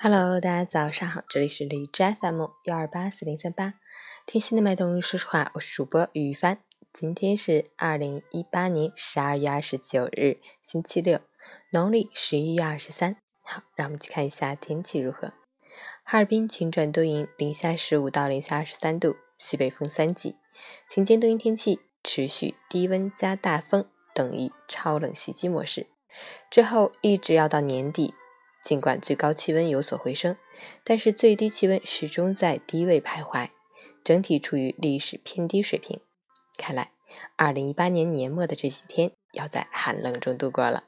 Hello，大家早上好，这里是李斋 FM 幺二八四零三八，听心的脉动，说实话，我是主播于帆。今天是二零一八年十二月二十九日，星期六，农历十一月二十三。好，让我们去看一下天气如何。哈尔滨晴转多云，零下十五到零下二十三度，西北风三级，晴间多云天气，持续低温加大风，等于超冷袭击模式。之后一直要到年底。尽管最高气温有所回升，但是最低气温始终在低位徘徊，整体处于历史偏低水平。看来，二零一八年年末的这几天要在寒冷中度过了。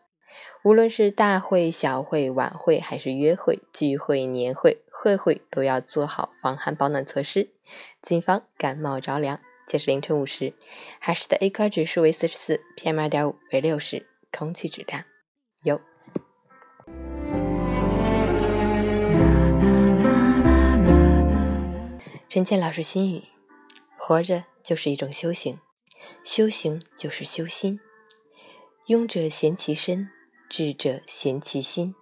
无论是大会、小会、晚会，还是约会、聚会、年会、会会，都要做好防寒保暖措施，谨防感冒着凉。截至凌晨五时，海市的 AQI 指数为四十四，PM 二点五为六十，空气质量优。陈倩老师心语：活着就是一种修行，修行就是修心。庸者闲其身，智者闲其心。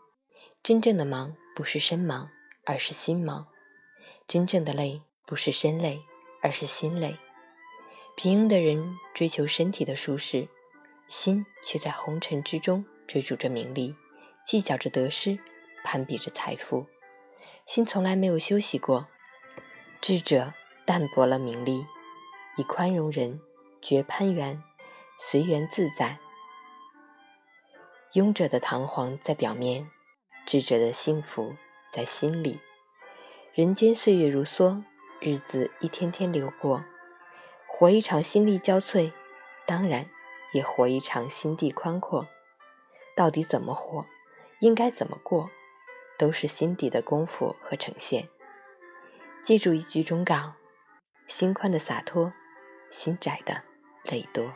真正的忙不是身忙，而是心忙；真正的累不是身累，而是心累。平庸的人追求身体的舒适，心却在红尘之中追逐着名利，计较着得失，攀比着财富。心从来没有休息过。智者淡泊了名利，以宽容人，绝攀缘，随缘自在。庸者的堂皇在表面，智者的幸福在心里。人间岁月如梭，日子一天天流过，活一场心力交瘁，当然也活一场心地宽阔。到底怎么活，应该怎么过，都是心底的功夫和呈现。记住一句忠告：心宽的洒脱，心窄的泪多。